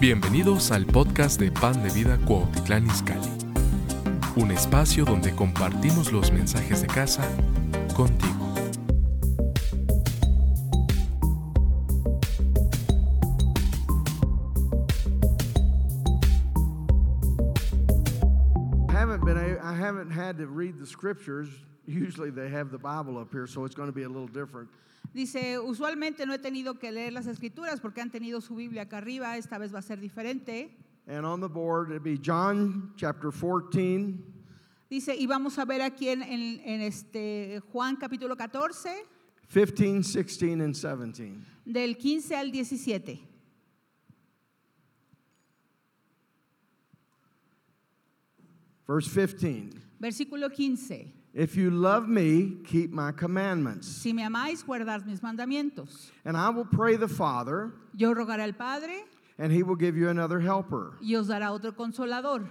Bienvenidos al podcast de Pan de Vida Cuautitlán Izcalli. Un espacio donde compartimos los mensajes de casa contigo. I haven't been I haven't had scriptures. Usually they have the Bible up here, so it's going to be a little different. Dice, usualmente no he tenido que leer las escrituras porque han tenido su Biblia acá arriba, esta vez va a ser diferente. And on the board it'd be John chapter 14, Dice, y vamos a ver aquí en, en- en este Juan capítulo 14, 15, 16, and 17. del 15 al 17. Verse 15. Versículo 15. If you love me, keep my commandments. Si me amáis, guardad mis mandamientos. And I will pray the Father, Yo rogaré al Padre and he will give you another helper, y os dará otro consolador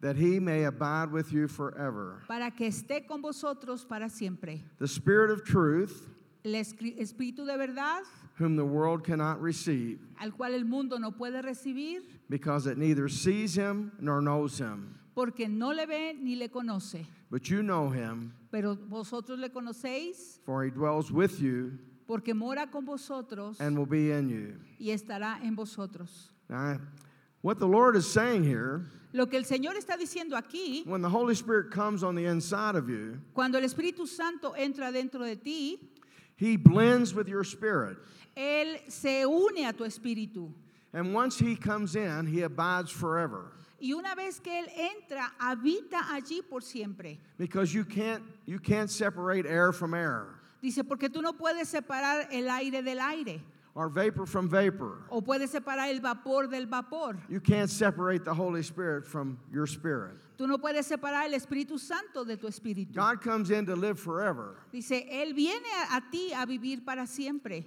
that he may abide with you forever. para que esté con vosotros para siempre. The Spirit of truth, El Espíritu de verdad, whom the world cannot receive, al cual el mundo no puede recibir because it neither sees him nor knows him. Porque no le ve ni le conoce. But you know him, Pero vosotros le conocéis for he dwells with you porque mora con vosotros and will be in you. y estará en vosotros. Now, what the Lord is saying here, Lo que el Señor está diciendo aquí, when the Holy Spirit comes on the inside of you, cuando el Espíritu Santo entra dentro de ti, he blends with your spirit. Él se une a tu espíritu. And once he comes in, he abides forever. Y una vez que Él entra, habita allí por siempre. Because you can't you can't separate air from air Dice, porque tú no puedes separar el aire del aire or vapor from vapor. o puedes separar el vapor del vapor. You can't separate the Holy Spirit from your spirit. Tú no puedes separar el Espíritu Santo de tu espíritu. God comes in to live forever, Dice, Él viene a, a ti a vivir para siempre.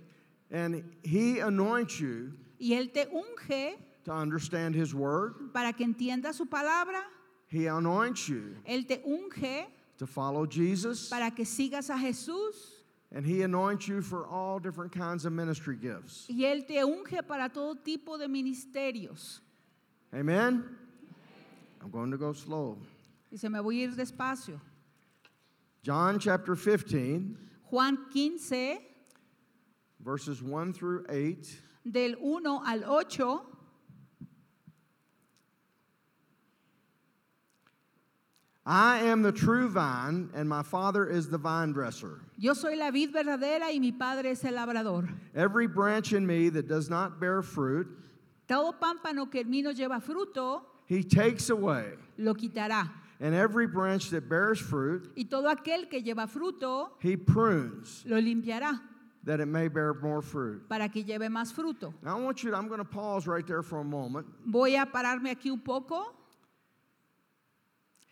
and he anoints you Y Él te unge to understand his word. para que entienda su palabra. He anoints you Él te unge to follow Jesus, para que sigas a Jesús. and he anoints you for all different kinds of ministry gifts. Y Él te unge para todo tipo de ministerios. Amen. I'm going to go slow. Dice, me voy a ir despacio. John chapter 15, Juan 15, verses 1 through 8. del 1 al 8. I am the true vine, and my Father is the vine dresser. Yo soy la vid verdadera y mi padre es el labrador. Every branch in me that does not bear fruit, Todo pámpano que en mí no lleva fruto, he takes away. lo quitará. And every branch that bears fruit, Y todo aquel que lleva fruto, he prunes lo limpiará that it may bear more fruit. para que lleve más fruto. Now I want you to, I'm going to pause right there for a moment. Voy a pararme aquí un poco.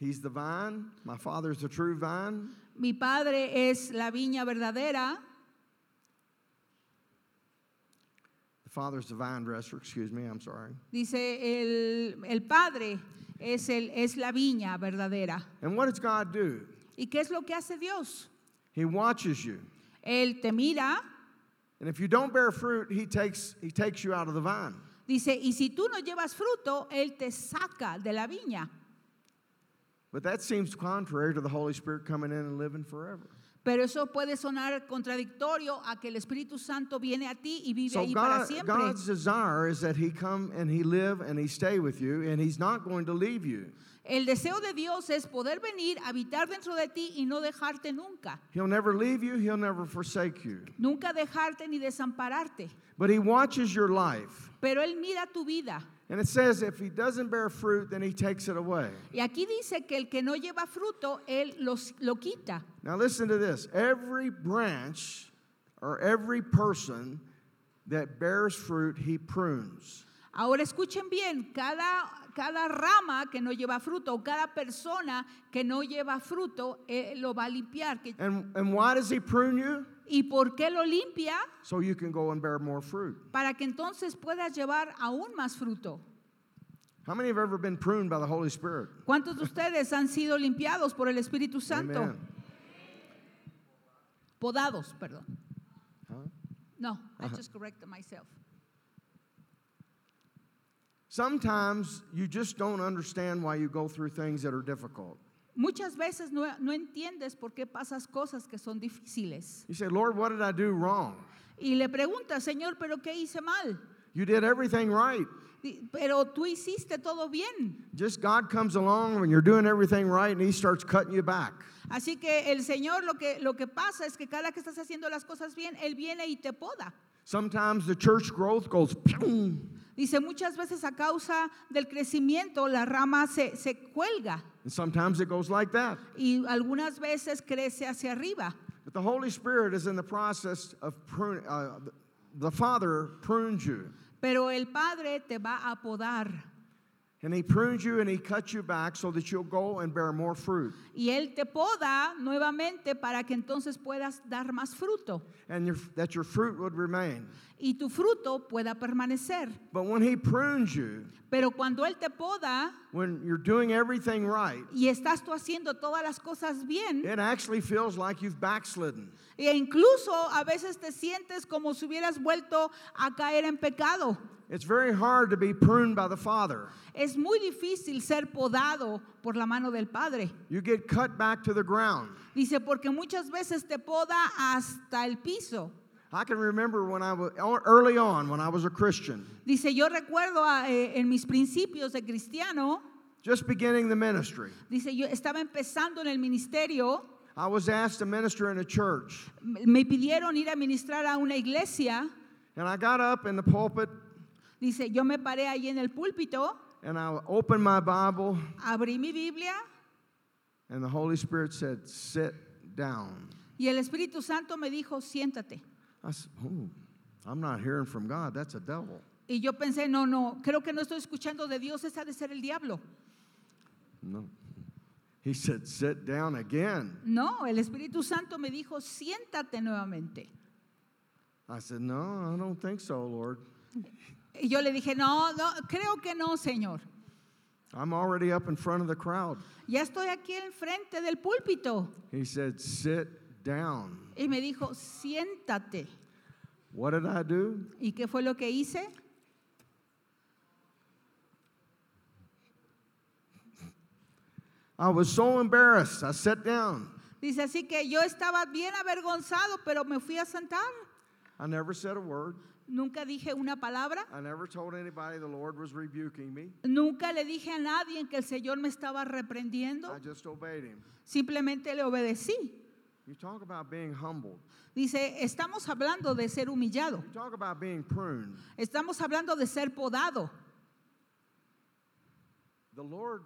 He's the vine, my Father is the true vine. Mi padre es la viña verdadera. The Father's the vine dresser, excuse me, I'm sorry. Dice, el, el padre es, el, es la viña verdadera. And what does God do? ¿Y qué es lo que hace Dios? He watches you. Él te mira, And if you don't bear fruit, he takes, he takes you out of the vine. dice, y si tú no llevas fruto, Él te saca de la viña. But that seems contrary to the Holy Spirit coming in and living forever. Pero eso puede sonar contradictorio a que el Espíritu Santo viene a ti y vive So ahí para God, siempre. God's desire is that he come and he live and he stay with you and he's not going to leave you. El deseo de Dios es poder venir, habitar dentro de ti y no dejarte nunca. He'll never leave you, he'll never forsake you. Nunca dejarte ni desampararte. But he watches your life. Pero Él mira tu vida. And it says if he doesn't bear fruit, then he takes it away. Y aquí dice que el que no lleva fruto, Él los, lo quita. Now listen to this. Every branch or every person that bears fruit, he prunes. Ahora escuchen bien, cada, cada rama que no lleva fruto o cada persona que no lleva fruto, Él lo va a limpiar. Que- And, and why does he prune you? ¿Y por qué lo limpia? So you can go and bear more fruit. Para que entonces puedas llevar aún más fruto. How many have ever been pruned by the Holy Spirit? ¿Cuántos de ustedes han sido limpiados por el Espíritu Santo? Amen. Podados, perdón. Huh? No, I uh-huh. just corrected myself. Sometimes you just don't understand why you go through things that are difficult. Muchas veces no, no entiendes por qué pasas cosas que son difíciles. You say, Lord, what did I do wrong? Y le preguntas, Señor, ¿pero qué hice mal? You did everything right. Pero tú hiciste todo bien. Just God comes along when you're doing everything right and He starts cutting you back. Así que el Señor lo que, lo que pasa es que cada que estás haciendo las cosas bien, Él viene y te poda. Sometimes the church growth goes, "Pew." Dice, muchas veces a causa del crecimiento la rama se, se cuelga and sometimes it goes like that. y algunas veces crece hacia arriba. But the Holy Spirit is in the process of pruning. Uh, the Father prunes you, Pero el Padre te va a podar and He prunes you and He cuts you back so that you'll go and bear more fruit, y Él te poda nuevamente para que entonces puedas dar más fruto and your, that your fruit would remain. y tu fruto pueda permanecer. But when He prunes you, Pero cuando Él te poda when you're doing everything right, y estás tú haciendo todas las cosas bien, it actually feels like you've backslidden. e incluso a veces te sientes como si hubieras vuelto a caer en pecado. It's very hard to be pruned by the Father. Es muy difícil ser podado por la mano del Padre. You get cut back to the ground. Dice, porque muchas veces te poda hasta el piso. I can remember when I was early on when I was a Christian, Dice, yo recuerdo a, eh, en mis principios de cristiano, just beginning the ministry. dice, yo estaba empezando en el ministerio, I was asked to minister in a church, me pidieron ir a ministrar a una iglesia. and I got up in the pulpit Dice, yo me paré ahí en el púlpito, and I opened my Bible, abrí mi Biblia and the Holy Spirit said, "Sit down." y el Espíritu Santo me dijo, siéntate. I said, "Oh, I'm not hearing from God. That's a devil." Y yo pensé, no, no, creo que no estoy escuchando de Dios, esa ha de ser el diablo. No. He said, "Sit down again." No, el Espíritu Santo me dijo, siéntate nuevamente. I said, "No, I don't think so, Lord. Y yo le dije, no, no, creo que no, Señor. I'm already up in front of the crowd." Ya estoy aquí enfrente del púlpito. He said, "Sit down." Y me dijo, siéntate. What did I do? ¿Y qué fue lo que hice? I was so embarrassed. I sat down. Dice así que yo estaba bien avergonzado, pero me fui a sentar. I never said a word. Nunca dije una palabra. I never told anybody the Lord was rebuking me. Nunca le dije a nadie que el Señor me estaba reprendiendo. I just obeyed him. Simplemente le obedecí. You talk about being humbled. Dice, estamos hablando de ser humillado. You talk about being pruned. Estamos hablando de ser podado. The Lord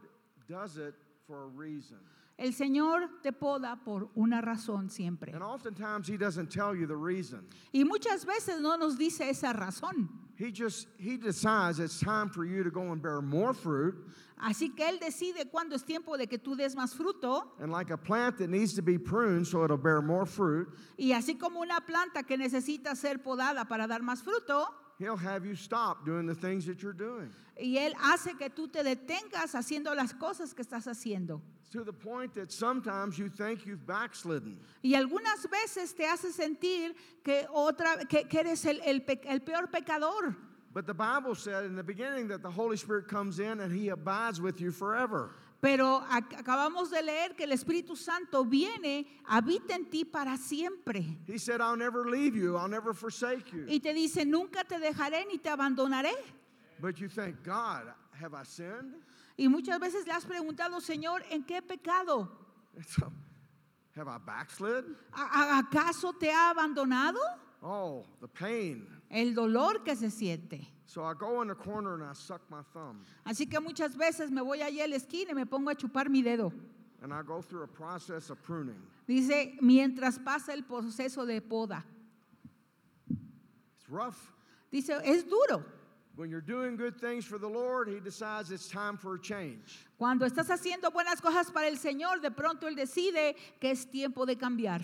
does it for a reason. El Señor te poda por una razón siempre. And oftentimes he doesn't tell you the reason. Y muchas veces no nos dice esa razón. He just he decides it's time for you to go and bear more fruit. Así que Él decide cuándo es tiempo de que tú des más fruto. And like a plant that needs to be pruned so it'll bear more fruit, Y así como una planta que necesita ser podada para dar más fruto, he'll have you stop doing the things that you're doing. y Él hace que tú te detengas haciendo las cosas que estás haciendo. To the point that sometimes you think you've backslidden. Y algunas veces te hace sentir que, otra, que, que eres el, el pe- el peor pecador. But the Bible said in the beginning that the Holy Spirit comes in and he abides with you forever. Pero ac- acabamos de leer que el Espíritu Santo viene, habita en ti para siempre. He said, I'll never leave you, I'll never forsake you. Y te dice, nunca te dejaré ni te abandonaré. But you think, God, have I sinned? Y muchas veces le has preguntado, Señor, ¿en qué pecado? So, have I backslid? ¿A- a- ¿Acaso te ha abandonado? Oh, the pain. El dolor que se siente. So I go in the corner and I suck my thumb. Así que muchas veces me voy allí a la esquina y me pongo a chupar mi dedo. And I go through a process of pruning. Dice, mientras pasa el proceso de poda. It's rough. Dice, es duro. When you're doing good things for the Lord, He decides it's time for a change. Cuando estás haciendo buenas cosas para el Señor, de pronto Él decide que es tiempo de cambiar.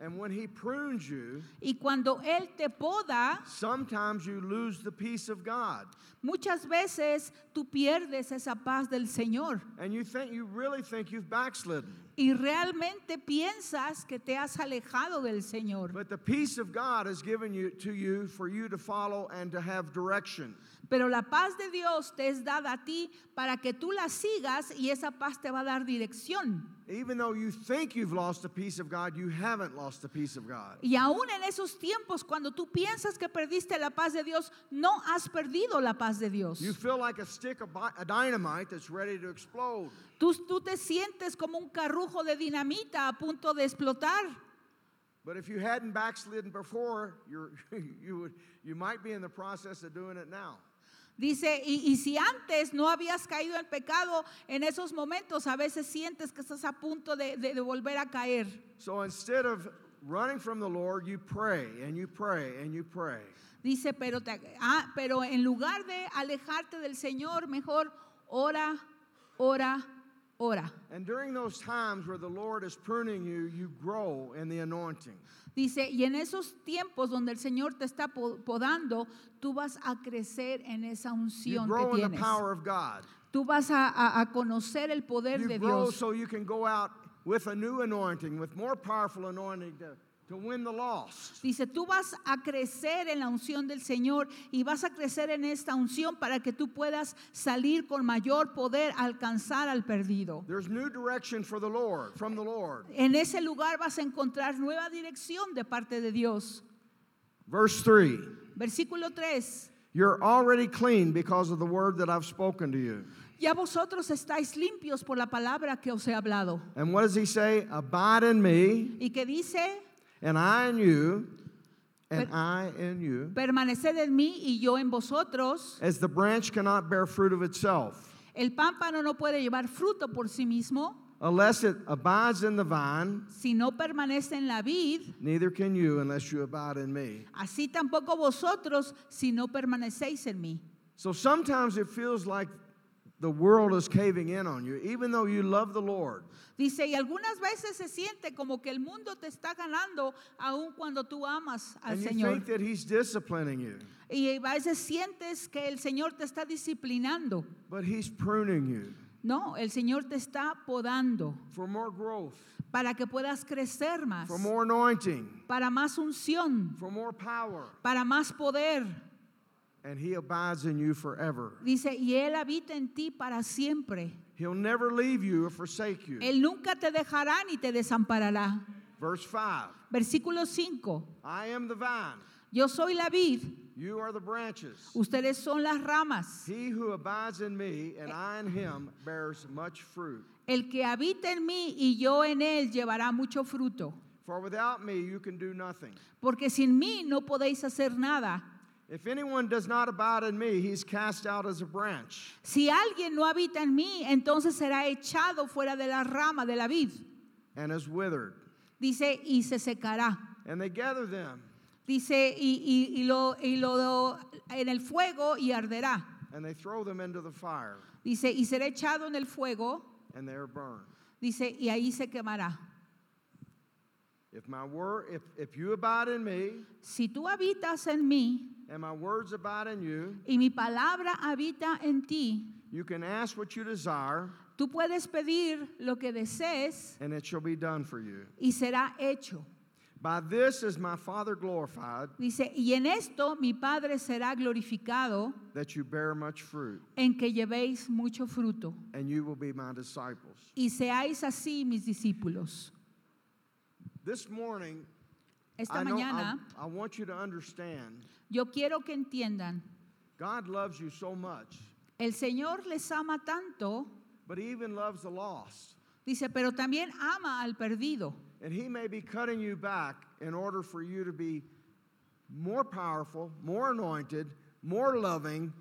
And when He prunes you, Y cuando Él te poda, sometimes you lose the peace of God. muchas veces tú pierdes esa paz del Señor. And you think you really think you've backslidden. Y realmente piensas que te has alejado del Señor. But the peace of God is given you to you for you to follow and to have direction. Pero la paz de Dios te es dada a ti para que tú la sigas y esa paz te va a dar dirección. Even though you think you've lost the peace of God, you haven't lost the peace of God. Y aún en esos tiempos, cuando tú piensas que perdiste la paz de Dios, no has perdido la paz de Dios. You feel like a stick of a dynamite that's ready to explode. Tú, tú te sientes como un carrujo de dinamita a punto de explotar. But if you hadn't backslidden before, you're, you, would, you might be in the process of doing it now. Dice, y, y si antes no habías caído en pecado, en esos momentos a veces sientes que estás a punto de, de- de volver a caer. So instead of running from the Lord, you pray and you pray and you pray. Dice, pero, te- ah, pero en lugar de alejarte del Señor, mejor ora, ora, ora. And during those times where the Lord is pruning you, you grow in the anointing. Dice, y en esos tiempos donde el Señor te está po- podando, tú vas a crecer en esa You unción grow que in the tienes. power of God. Tú vas a, a- a conocer el poder You de grow Dios. so you can go out with a new anointing, with more powerful anointing to, to win the lost. Dice, tú vas a crecer en la unción del Señor y vas a crecer en esta unción para que tú puedas salir con mayor poder a alcanzar al perdido. There's new direction for the Lord, from the Lord. En ese lugar vas a encontrar nueva dirección de parte de Dios. Verse 3 Versículo 3. You're already clean because of the word that I've spoken to you. Ya vosotros estáis limpios por la palabra que os he hablado. And what does he say? Abide in me, Y que dice, and I in you, and Per- I in you. permaneced en mí y yo en vosotros. As the branch cannot bear fruit of itself El pámpano no puede llevar fruto por sí mismo unless it abides in the vine, si no permanece en la vid. neither can you unless you abide in me. Así tampoco vosotros si no permanecéis en mí. So sometimes it feels like the world is caving in on you, even though you love the Lord. Dice, y algunas veces se siente como que el mundo te está ganando aun cuando tú amas al And you Señor. think that He's disciplining you, Y a veces sientes que el Señor te está disciplinando. but He's pruning you No, el Señor te está podando for more growth, para que puedas crecer más, for more anointing, para más unción, for more power. para más poder. And He abides in you forever. Dice, y Él habita en ti para siempre. He'll never leave you or forsake you. Él nunca te dejará ni te desamparará. Verse 5 Versículo 5. I am the vine, Yo soy la vid, you are the branches. ustedes son las ramas. He who abides in me and I in him bears much fruit. El que habita en mí y yo en él llevará mucho fruto. For without me you can do nothing. Porque sin mí no podéis hacer nada. If anyone does not abide in me, he's cast out as a branch Si alguien no habita en mí, entonces será echado fuera de la rama de la vid. and is withered. Dice, y se secará. And they gather them Dice, y, y- y lo, y lo en el fuego y arderá. and they throw them into the fire Dice, y será echado en el fuego. and they are burned. Dice, y ahí se quemará. If my word if, if you abide in me Si tú habitas en mí and my words abide in you, y mi palabra habita en ti, you can ask what you desire tú puedes pedir lo que desees and it shall be done for you. y será hecho. By this is my Father glorified Dice, y en esto mi Padre será glorificado that you bear much fruit en que llevéis mucho fruto and you will be my disciples. y seáis así mis discípulos. This morning, Esta I, know, I, I want you to understand yo quiero que entiendan, God loves you so much, el Señor les ama tanto, but He even loves the lost. dice, pero también ama al perdido. And He may be cutting you back in order for you to be more powerful, more anointed, more loving,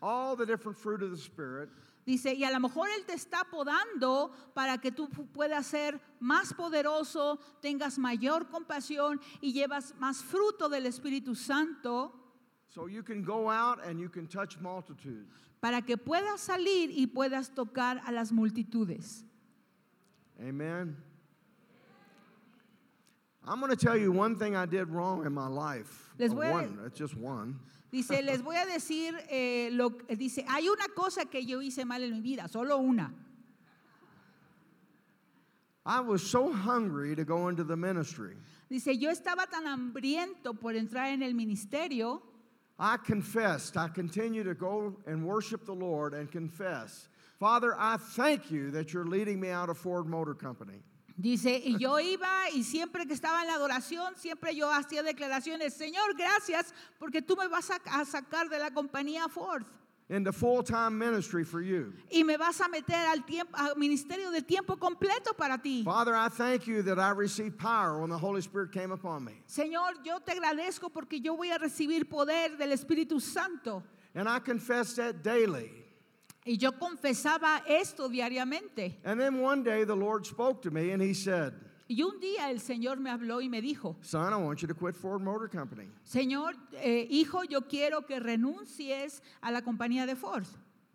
all the different fruit of the Spirit. Dice, y a lo mejor Él te está podando para que tú pu- puedas ser más poderoso, tengas mayor compasión y llevas más fruto del Espíritu Santo So you can go out and you can touch multitudes. para que puedas salir y puedas tocar a las multitudes. Amen. I'm going to tell you one thing I did wrong in my life. Les Uh, voy one, just one. Dice, les voy a decir, eh, lo, dice, hay una cosa que yo hice mal en mi vida, solo una. I was so hungry to go into the ministry. Dice, yo estaba tan hambriento por entrar en el ministerio I confessed. I continue to go and worship the Lord and confess. Father, I thank you that you're leading me out of Ford Motor Company. Dice, y yo iba y siempre que estaba en la adoración, siempre yo hacía declaraciones, Señor, gracias porque tú me vas a, a sacar de la compañía Ford into full time ministry for you. y me vas a meter al, tiempo, al ministerio de tiempo completo para ti. Father, I thank you that I received power when the Holy Spirit came upon me. Señor, yo te agradezco porque yo voy a recibir poder del Espíritu Santo. And I confessed that daily. Y yo confesaba esto diariamente. And then one day the Lord spoke to me and he said, Y un día el Señor me habló y me dijo, Son, I want you to quit Ford Motor Company. Señor, eh, hijo, yo quiero que renuncies a la compañía de Ford.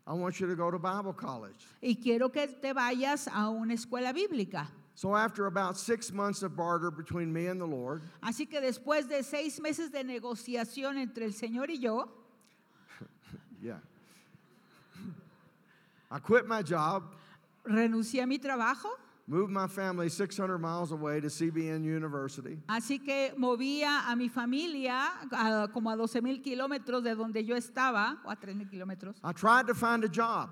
I want you to go to Bible college. Y quiero que te vayas a una escuela bíblica. So after about six months of barter between me and the Lord, Así que después de seis meses de negociación entre el Señor y yo, yeah. I quit my job, renuncié a mi trabajo. moved my family 600 miles away to CBN University. Así que movía a mi familia a- como a 12 mil kilómetros de donde yo estaba, o a 3 mil kilómetros. I tried to find a job.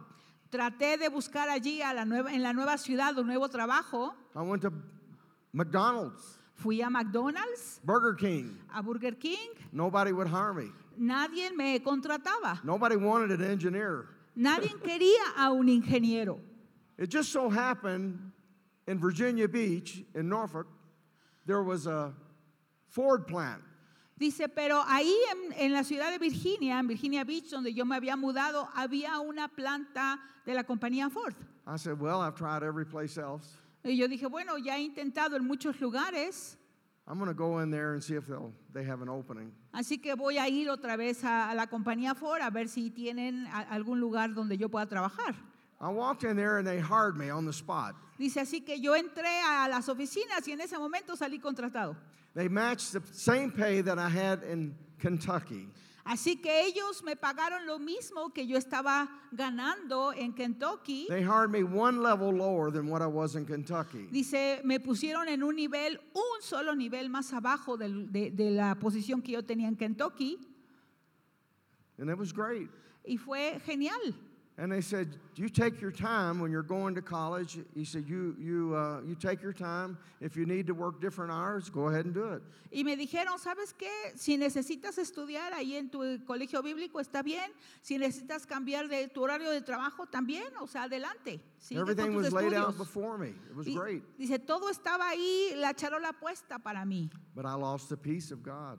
Traté de buscar allí a la nueva, en la nueva ciudad un nuevo trabajo. I went to McDonald's, Fui a McDonald's, Burger King. a Burger King. Nobody would hire me. Nadie me contrataba. Nobody wanted an engineer. Nadie quería a un ingeniero. It just so happened in Virginia Beach, in Norfolk, there was a Ford plant. Dice, pero ahí en, en la ciudad de Virginia, en Virginia Beach, donde yo me había mudado, había una planta de la compañía Ford. I said, Well, I've tried every place else. Y yo dije, bueno, ya he intentado en muchos lugares, I'm going to go in there and see if they'll, they have an opening. así que voy a ir otra vez a, a la compañía Ford a ver si tienen a- algún lugar donde yo pueda trabajar. I walked in there and they hired me on the spot. Dice, así que yo entré a las oficinas y en ese momento salí contratado. They matched the same pay that I had in Kentucky. Así que ellos me pagaron lo mismo que yo estaba ganando en Kentucky. They hired me one level lower than what I was in Kentucky. Dice, me pusieron en un nivel, un solo nivel más abajo del- de, de la posición que yo tenía en Kentucky And it was great. y fue genial. And they said, "You take your time when you're going to college." He said, "You you uh, you take your time. If you need to work different hours, go ahead and do it." Y me dijeron, ¿sabes qué? Si necesitas estudiar ahí en tu colegio bíblico, está bien. Si necesitas cambiar de tu horario de trabajo, también. O sea, adelante. Sigue Everything was laid out before me. It was Y great, dice, todo estaba ahí, la charola puesta para mí. but I lost the peace of God.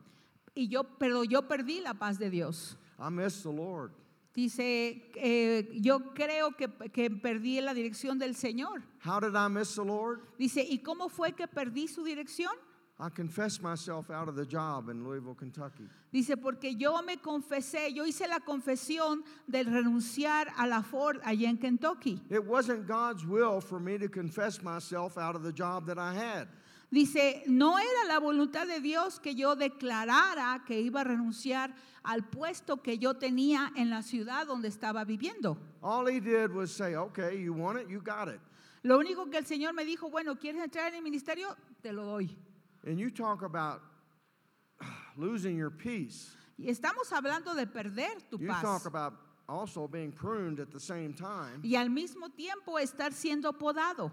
Y yo, pero yo perdí la paz de Dios. I missed the Lord. Dice, eh, yo creo que, que perdí la dirección del Señor. How did I miss the Lord? Dice, ¿y cómo fue que perdí su dirección? I confessed myself out of the job in Louisville, Kentucky. Dice, porque yo me confesé, yo hice la confesión de renunciar a la Ford allá en Kentucky. It wasn't God's will for me to confess myself out of the job that I had. Dice, no era la voluntad de Dios que yo declarara que iba a renunciar al puesto que yo tenía en la ciudad donde estaba viviendo. All he did was say, "Okay, you want it, you got it." Lo único que el Señor me dijo, bueno, ¿quieres entrar en el ministerio? Te lo doy. And you talk about losing your peace. Y estamos hablando de perder tu You paz. talk about also being pruned at the same time. y al mismo tiempo estar siendo podado.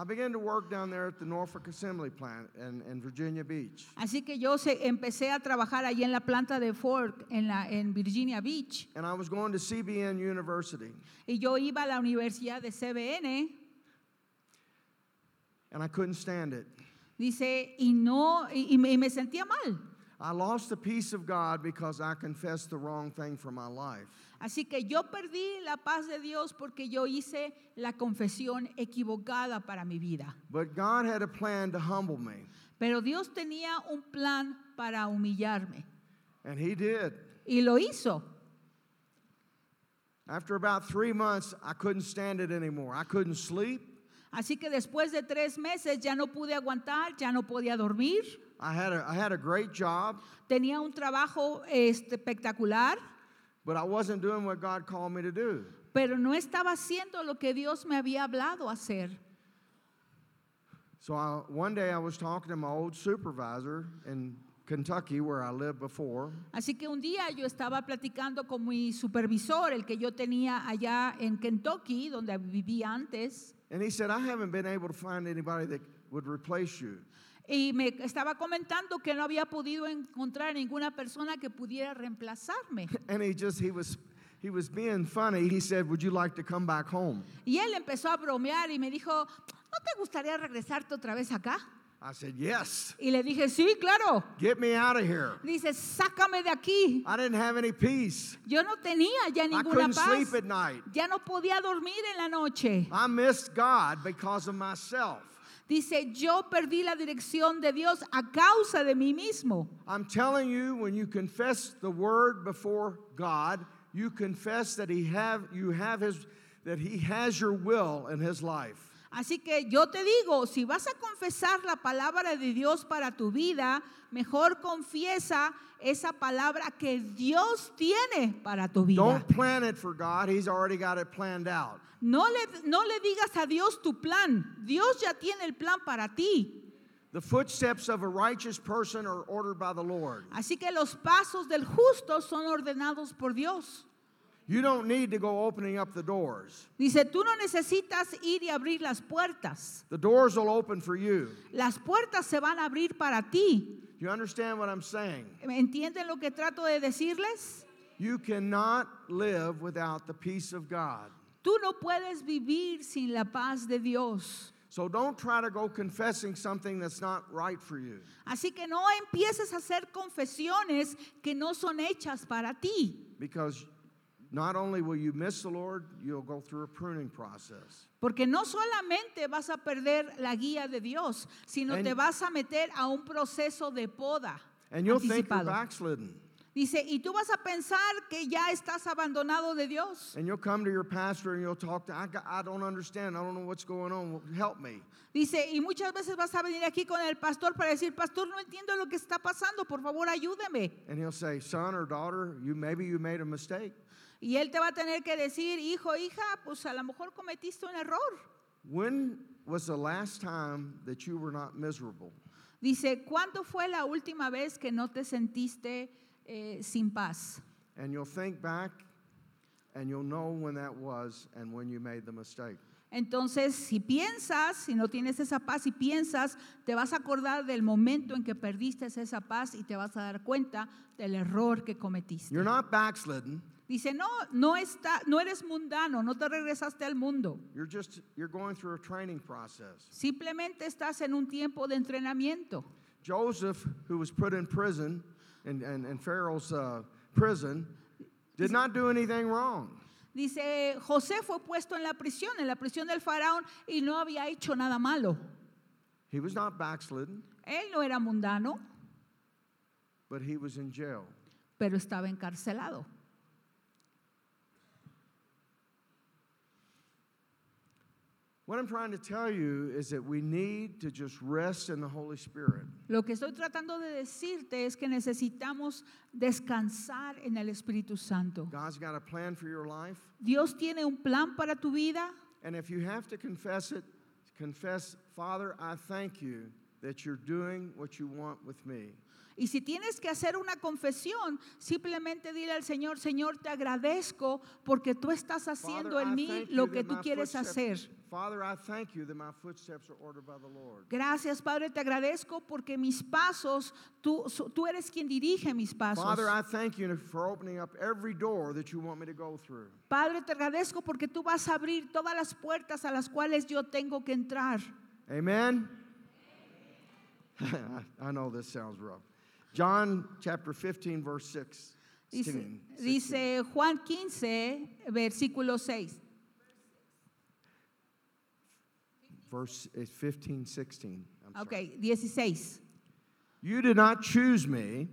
I began to work down there at the Norfolk Assembly Plant in, in Virginia Beach. Así que yo se- empecé a trabajar allí en la planta de Ford en, la, en Virginia Beach And I was going to CBN University. y yo iba a la universidad de CBN, And I couldn't stand it. dice, y no, y, y me, y me sentía mal. I lost the peace of God because I confessed the wrong thing for my life. Así que yo perdí la paz de Dios porque yo hice la confesión equivocada para mi vida. But God had a plan to humble me, Pero Dios tenía un plan para humillarme and He did. y lo hizo. After about three months, I couldn't stand it anymore. I couldn't sleep. Así que después de tres meses ya no pude aguantar, ya no podía dormir. I had a, I had a great job, Tenía un trabajo este, espectacular, but I wasn't doing what God called me to do. pero no estaba haciendo lo que Dios me había hablado hacer. So I, one day I was talking to my old supervisor in Kentucky, where I lived before, Así que un día yo estaba platicando con mi supervisor, el que yo tenía allá en Kentucky, donde vivía antes, and he said, I haven't been able to find anybody that would replace you. Y me estaba comentando que no había podido encontrar ninguna persona que pudiera reemplazarme. And he just, he was, he was being funny. He said, Would you like to come back home? Y él empezó a bromear y me dijo, ¿no te gustaría regresarte otra vez acá? I said, Yes, Y le dije, sí, claro. get me out of here. Dice, sácame de aquí. I didn't have any peace. Yo no tenía ya I ninguna couldn't paz. sleep at night. Ya no podía dormir en la noche. I missed God because of myself. Dice, yo perdí la dirección de Dios a causa de mí mismo. I'm telling you, when you confess the word before God, you confess that He have you have His that He has your will in His life. Así que yo te digo, si vas a confesar la palabra de Dios para tu vida, mejor confiesa esa palabra que Dios tiene para tu vida. Don't plan it for God; He's already got it planned out. No le, no le digas a Dios tu plan. Dios ya tiene el plan para ti. The footsteps of a righteous person are ordered by the Lord. Así que los pasos del justo son ordenados por Dios. You don't need to go opening up the doors. Dice, tú no necesitas ir y abrir las puertas. The doors will open for you. Las puertas se van a abrir para ti. You understand what I'm saying? ¿Entienden lo que trato de decirles? You cannot live without the peace of God. Tú no puedes vivir sin la paz de Dios. So don't try to go confessing something that's not right for you. Así que no empieces a hacer confesiones que no son hechas para ti. Because not only will you miss the Lord, you'll go through a pruning process. Porque no solamente vas a perder la guía de Dios, sino And- te vas a meter a un proceso de poda. And you'll think you're anticipado. backslidden. Dice, y tú vas a pensar que ya estás abandonado de Dios. And you'll come to your pastor and you'll talk to, I, got, I don't understand. I don't know what's going on. Help me. Dice, y muchas veces vas a venir aquí con el pastor para decir, pastor, no entiendo lo que está pasando, por favor ayúdeme. And he'll say, son or daughter, you maybe you made a mistake. Y él te va a tener que decir, hijo, hija, pues a lo mejor cometiste un error. When was the last time that you were not miserable? Dice, ¿cuándo fue la última vez que no te sentiste eh, sin paz? And you'll think back and you'll know when that was and when you made the mistake. Entonces, si piensas, si no tienes esa paz, si piensas, te vas a acordar del momento en que perdiste esa paz y te vas a dar cuenta del error que cometiste. You're not backslidden. Dice, no, no, está, no eres mundano, no te regresaste al mundo. You're just you're going through a training process. Simplemente estás en un tiempo de entrenamiento. Joseph, who was put in prison in, in, in Pharaoh's uh, prison, did not do anything wrong. Dice, José fue puesto en la prisión, en la prisión del faraón, y no había hecho nada malo. He was not backslidden, Él no era mundano, but he was in jail. pero estaba encarcelado. What I'm trying to tell you is that we need to just rest in the Holy Spirit. Lo que estoy tratando de decirte es que necesitamos descansar en el Espíritu Santo. God's got a plan for your life. Dios tiene un plan para tu vida And if you have to confess it, confess, Father, I thank you that you're doing what you want with me. Y si tienes que hacer una confesión, simplemente dile al Señor, Señor, te agradezco porque tú estás haciendo Father, en mí lo que tú quieres hacer. Father, I thank you that my footsteps are ordered by the Lord. Gracias, Padre, te agradezco porque mis pasos, tú, tú eres quien dirige mis pasos. Father, I thank you for opening up every door that you want me to go through. Padre, te agradezco porque tú vas a abrir todas las puertas a las cuales yo tengo que entrar. Amen? I know this sounds rough. John chapter 15, verse 6. Dice, 16. dice Juan 15, versículo 6. Verse it's 15, 16. I'm sorry. Ok, 16. You did not choose me,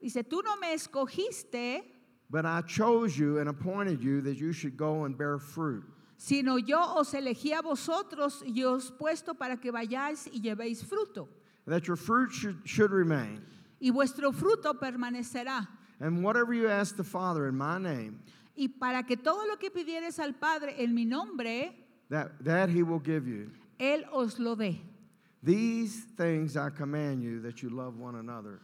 Dice, tú no me escogiste, but I chose you and appointed you that you should go and bear fruit. sino yo os elegí a vosotros y os puesto para que vayáis y llevéis fruto. That your fruit should, should remain. Y vuestro fruto permanecerá. And whatever you ask the Father in my name, Y para que todo lo que pidieres al Padre en mi nombre, that, that he will give you. Él os lo dé. These things I command you that you love one another.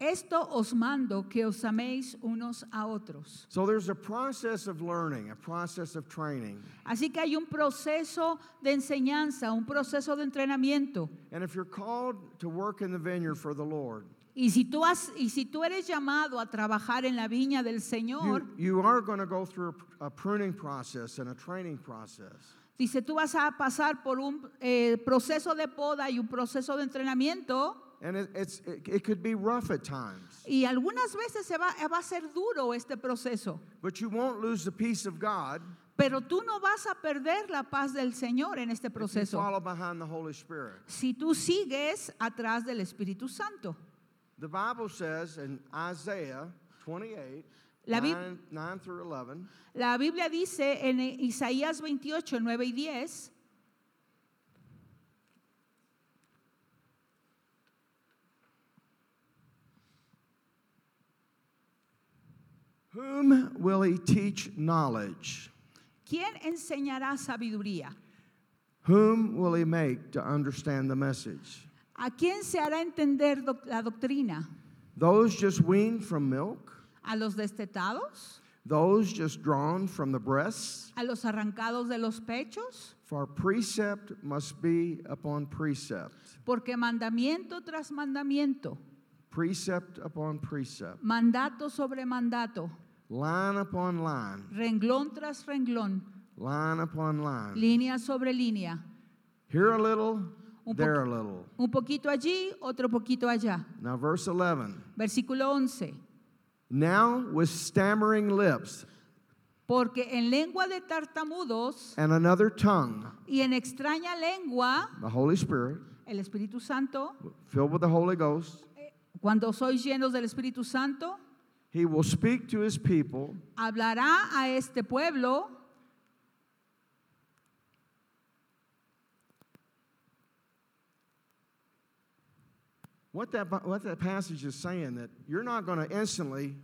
Esto os mando que os améis unos a otros. So there's a process of learning, a process of training. Así que hay un proceso de enseñanza, un proceso de entrenamiento. And if you're called to work in the vineyard for the Lord, Y si tú, has, y si tú eres llamado a trabajar en la viña del Señor, you, you are going to go through a, a pruning process and a training process. dice, tú vas a pasar por un eh, proceso de poda y un proceso de entrenamiento. And it, it's, it, it could be rough at times, Y algunas veces se va, va a ser duro este proceso. but you won't lose the peace of God Pero tú no vas a perder la paz del Señor en este if you proceso. follow behind the Holy Spirit. Si tú sigues atrás del Espíritu Santo. The Bible says in Isaiah 28, La Bib- 9, 9 through 11, La Biblia dice en Isaías 28, 9 y 10, Whom will he teach knowledge? ¿quién enseñará sabiduría? Whom will he make to understand the message? ¿A quién se hará entender doc- la doctrina? Those just weaned from milk? ¿A los destetados? Those just drawn from the breasts? ¿A los arrancados de los pechos? For precept must be upon precept, Porque mandamiento tras mandamiento, precept upon precept, mandato sobre mandato, line upon line, renglón tras renglón, line upon line. línea sobre línea. Here a little, Un there a little. Un poquito allí, otro poquito allá. Now, verse 11. Versículo 11. Now, with stammering lips Porque en lengua de tartamudos and another tongue, y en extraña lengua, the Holy Spirit, el Espíritu Santo, filled with the Holy Ghost, cuando sois llenos del Espíritu Santo, he will speak to his people hablará a este pueblo What that, what that passage is saying that you're not going to instantly,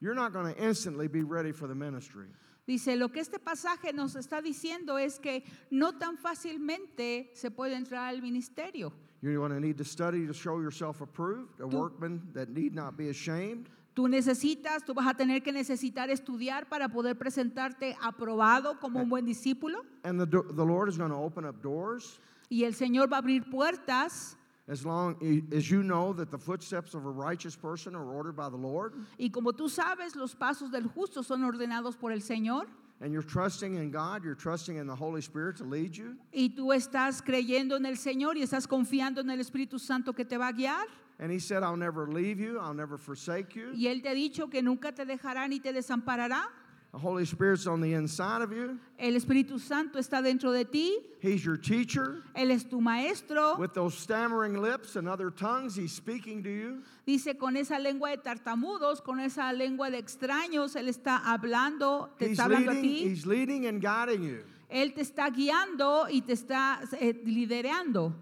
you're not going to instantly be ready for the ministry. Dice, lo que este pasaje nos está diciendo es que no tan fácilmente se puede entrar al ministerio. You're going to need to study to show yourself approved, a Tú- workman that need not be ashamed, Tú necesitas, tú vas a tener que necesitar estudiar para poder presentarte aprobado como un buen discípulo. and the, the Lord is going to open up doors Y el Señor va a abrir puertas. As long as you know that the footsteps of a righteous person are ordered by the Lord, Y como tú sabes, los pasos del justo son ordenados por el Señor. and you're trusting in God, you're trusting in the Holy Spirit to lead you, Y tú estás creyendo en el Señor y estás confiando en el Espíritu Santo que te va a guiar. and He said, I'll never leave you, I'll never forsake you. Y Él te ha dicho que nunca te dejará ni te desamparará. The Holy Spirit's on the inside of you, El Espíritu Santo está dentro de ti. He's your teacher. Él es tu maestro. With those stammering lips and other tongues, He's speaking to you. Dice con esa lengua de tartamudos, con esa lengua de extraños, Él está hablando, te He's está hablando a leading, ti. he's leading and guiding you. Él te está guiando y te está eh, liderando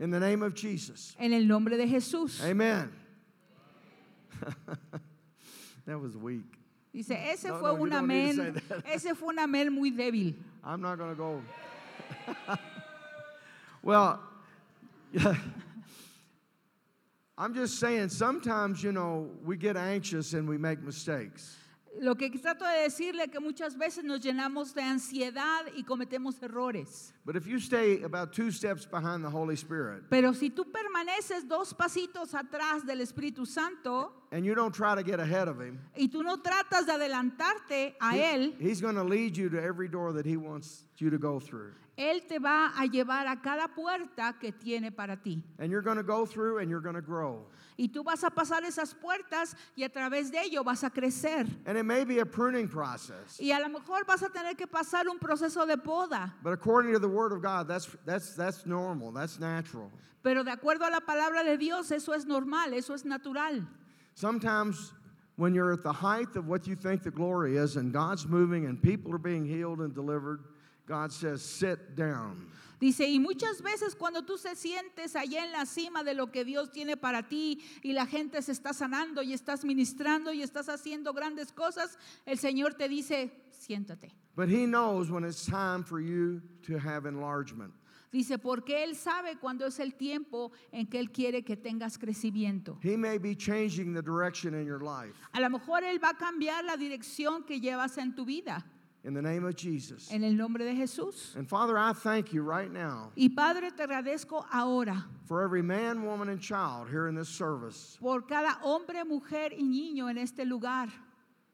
In the name of Jesus. en el nombre de Jesús. Amen. that was weak. Dice, mm. ese No, fue no, un don't need to amén, ese fue un amén muy débil. I'm not going to go. well, I'm just saying, sometimes, you know, we get anxious and we make mistakes. Lo que trato de decirle que muchas veces nos llenamos de ansiedad y cometemos errores. But if you stay about two steps behind the Holy Spirit Pero si tú permaneces dos pasitos atrás del Espíritu Santo and you don't try to get ahead of Him, y tú no tratas de adelantarte a he- Él, He's going to lead you to every door that He wants you to go through. Él te va a llevar a cada puerta que tiene para ti. And you're going to go through and you're going to grow. Y tú vas a pasar esas puertas y a través de ello vas a crecer. And it may be a pruning process. Y a lo mejor vas a tener que pasar un proceso de poda. But according to the Word of God, that's, that's, that's normal, that's natural. Pero de acuerdo a la palabra de Dios, eso es normal, eso es natural. Sometimes when you're at the height of what you think the glory is and God's moving and people are being healed and delivered, God says, sit down. Dice, y muchas veces cuando tú se sientes allá en la cima de lo que Dios tiene para ti y la gente se está sanando y estás ministrando y estás haciendo grandes cosas, el Señor te dice, siéntate. But He knows when it's time for you to have enlargement. Dice, porque Él sabe cuándo es el tiempo en que Él quiere que tengas crecimiento. He may be changing the direction in your life. A lo mejor Él va a cambiar la dirección que llevas en tu vida. In the name of Jesus. En el nombre de Jesús. And Father, I thank you right now Y Padre, te agradezco ahora for every man, woman, and child here in this service. por cada hombre, mujer y niño en este lugar.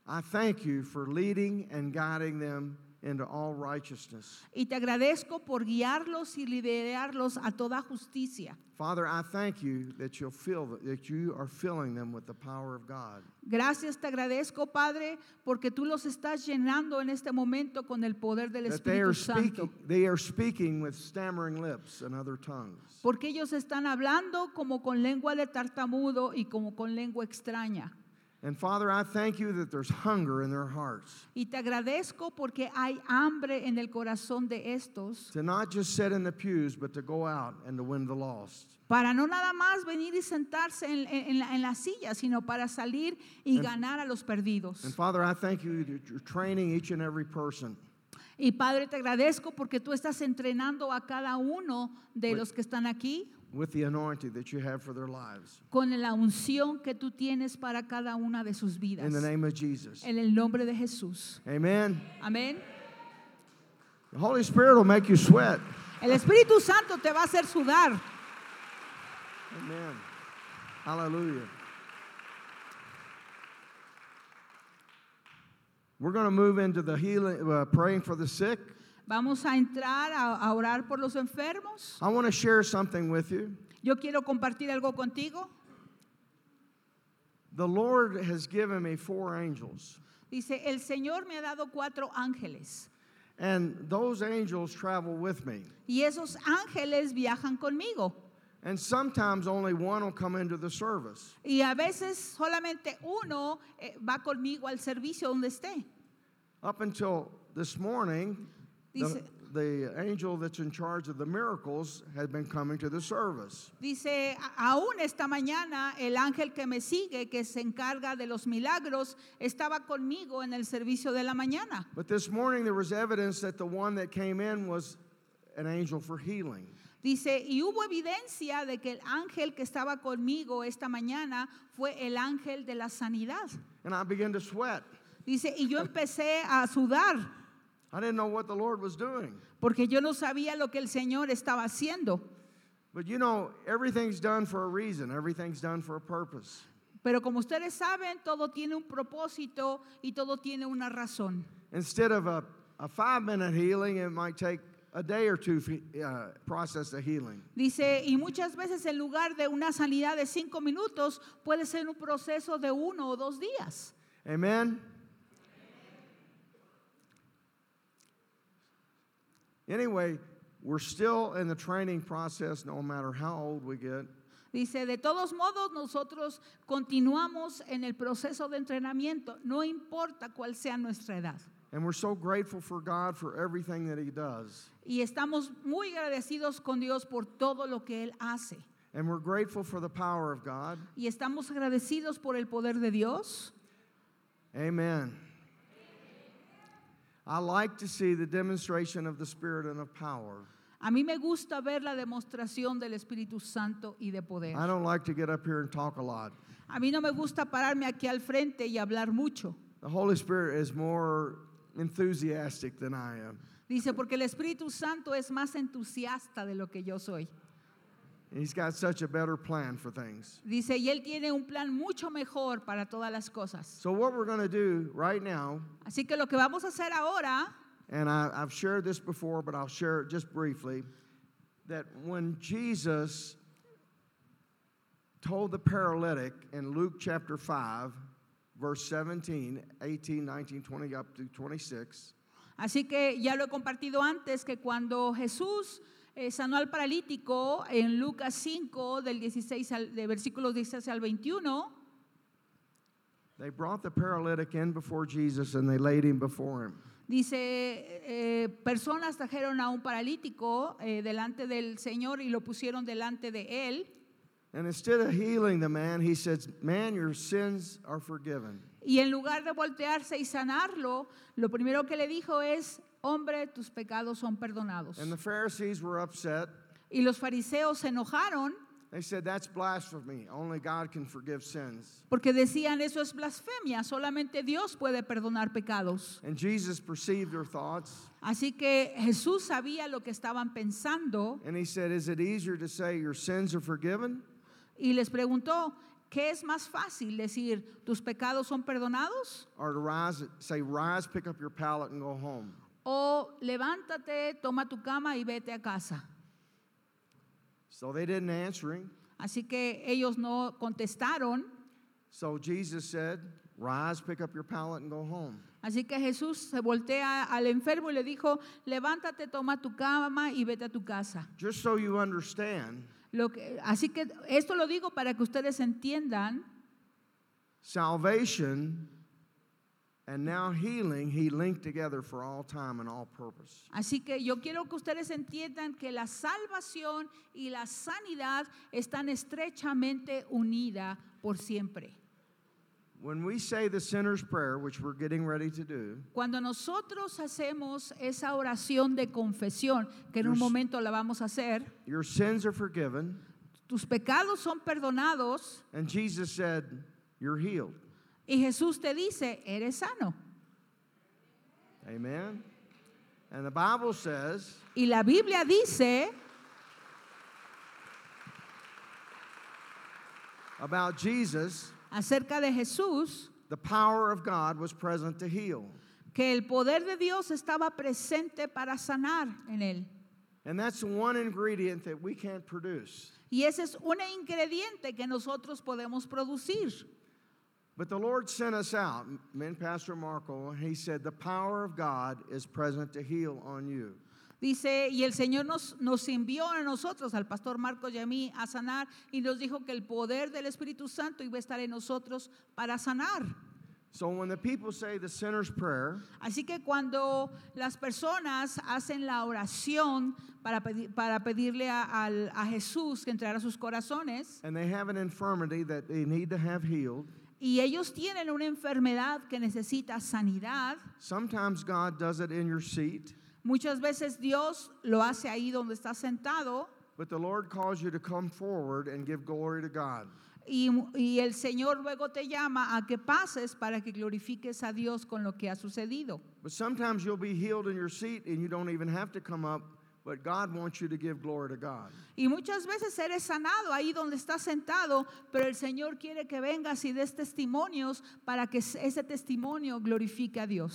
I thank you for leading and guiding them into all righteousness. Y te agradezco por guiarlos y liderarlos a toda justicia. Father, I thank you that you'll fill that you are filling them with the power of God. Gracias te agradezco, Padre, porque tú los estás llenando en este momento con el poder del That they are Espíritu Santo. speaking, they are speaking with stammering lips and other tongues. Porque ellos están hablando como con lengua de tartamudo y como con lengua extraña. And Father, I thank you that there's hunger in their hearts Y te agradezco porque hay hambre en el corazón de estos to not just sit in the pews, but to go out and to win the lost. para no nada más venir y sentarse en, en- en la, en la silla, sino para salir y ganar a los perdidos. And Father, I thank you that you're training each and every person Y Padre, te agradezco porque tú estás entrenando a cada uno de With- los que están aquí with the anointing that you have for their lives. con la unción que tú tienes para cada una de sus vidas. In the name of Jesus. En el nombre de Jesús. Amen. Amén. The Holy Spirit will make you sweat. El Espíritu Santo te va a hacer sudar. Amen. Hallelujah. We're going to move into the healing, uh, praying for the sick. Vamos a entrar a, a orar por los enfermos. I want to share something with you. Yo quiero compartir algo contigo. The Lord has given me four angels, Dice, el Señor me ha dado cuatro ángeles. and those angels travel with me. Y esos ángeles viajan conmigo. And sometimes only one will come into the service. Y a veces solamente uno eh, va conmigo al servicio donde esté. Up until this morning, Dice- the angel that's in charge of the miracles had been coming to the service. Dice, "A- aún esta mañana el ángel que me sigue, que se encarga de los milagros, estaba conmigo en el servicio de la mañana. But this morning there was evidence that the one that came in was an angel for healing. Dice, y hubo evidencia de que el ángel que estaba conmigo esta mañana fue el ángel de la sanidad. And I began to sweat. Dice, y yo empecé a sudar I didn't know what the Lord was doing. porque yo no sabía lo que el Señor estaba haciendo. But you know, everything's done for a reason, everything's done for a purpose. Pero como ustedes saben, todo tiene un propósito y todo tiene una razón. Instead of a, a five minute healing, it might take a day or two uh, process the healing. Dice, y muchas veces en lugar de una sanidad de cinco minutos, puede ser un proceso de uno o dos días. Amen? Anyway, we're still in the training process no matter how old we get. Dice, de todos modos, nosotros continuamos en el proceso de entrenamiento, no importa cuál sea nuestra edad. And we're so grateful for God for everything that He does. Y estamos muy agradecidos con Dios por todo lo que Él hace. And we're grateful for the power of God. Y estamos agradecidos por el poder de Dios. Amen. I like to see the demonstration of the Spirit and of power. A mí me gusta ver la demostración del Espíritu Santo y de poder. I don't like to get up here and talk a lot. A mí no me gusta pararme aquí al frente y hablar mucho. The Holy Spirit is more enthusiastic than I am. Dice, porque el Espíritu Santo es más entusiasta de lo que yo soy. He's got such a better plan for things. Dice, y Él tiene un plan mucho mejor para todas las cosas. So, what we're going to do right now, Así que lo que vamos a hacer ahora, and I, I've shared this before, but I'll share it just briefly, that when Jesus told the paralytic in Luke chapter 5, verse 17, 18, 19, 20, up to 26, así que ya lo he compartido antes, que cuando Jesús eh, sanó al paralítico en Lucas 5, del 16 al, de versículos 16 al 21, they brought the paralytic in before Jesus and they laid him before him. Dice, eh, personas trajeron a un paralítico eh, delante del Señor y lo pusieron delante de él. And instead of healing the man, he says, Man, your sins are forgiven. Y en lugar de voltearse y sanarlo, lo primero que le dijo es, hombre, tus pecados son perdonados. And the Pharisees were upset. Y los fariseos se enojaron They said, That's blasphemy. Only God can forgive sins. porque decían, eso es blasfemia, solamente Dios puede perdonar pecados. And Jesus perceived their thoughts. Así que Jesús sabía lo que estaban pensando And he said, Is it easier to say your sins are forgiven y les preguntó, ¿qué es más fácil decir, tus pecados son perdonados? or to rise, say, Rise, pick up your pallet and go home? O levántate, toma tu cama y vete a casa. So they didn't answer him. Así que ellos no contestaron. So Jesus said, Rise, pick up your pallet and go home. Así que Jesús se voltea al enfermo y le dijo, levántate, toma tu cama y vete a tu casa. Just so you understand, Lo que, así que esto lo digo para que ustedes entiendan salvation Así que yo quiero que ustedes entiendan que la salvación y la sanidad están estrechamente unidas por siempre. When we say the sinner's prayer, which we're getting ready to do, Cuando nosotros hacemos esa oración de confesión, que en un momento la vamos a hacer, your sins are forgiven, tus pecados son perdonados and Jesus said, You're healed. Y Jesús te dice, eres sano. Amen. And the Bible says Y la Biblia dice about Jesus, acerca de Jesús the power of God was present to heal. que el poder de Dios estaba presente para sanar en él. And that's one ingredient that we can't produce. Y ese es un ingrediente que nosotros podemos producir. But the Lord sent us out, me and Pastor Marco, and he said, The power of God is present to heal on you. Dice, y el Señor nos, nos envió a nosotros, al pastor Marcos y a mí, a sanar y nos dijo que el poder del Espíritu Santo iba a estar en nosotros para sanar. So when the people say the sinner's prayer, Así que cuando las personas hacen la oración para, pedir- para pedirle a, al- a Jesús que entrara a sus corazones and they have an infirmity that they need to have healed, y ellos tienen una enfermedad que necesita sanidad, sometimes God does it in your seat, muchas veces Dios lo hace ahí donde está sentado but the Lord calls you to come forward and give glory to God. y, y el Señor luego te llama a que pases para que glorifiques a Dios con lo que ha sucedido. But sometimes you'll be healed in your seat and you don't even have to come up, but God wants you to give glory to God. Y muchas veces eres sanado ahí donde estás sentado, pero el Señor quiere que vengas y des testimonios para que ese testimonio glorifique a Dios.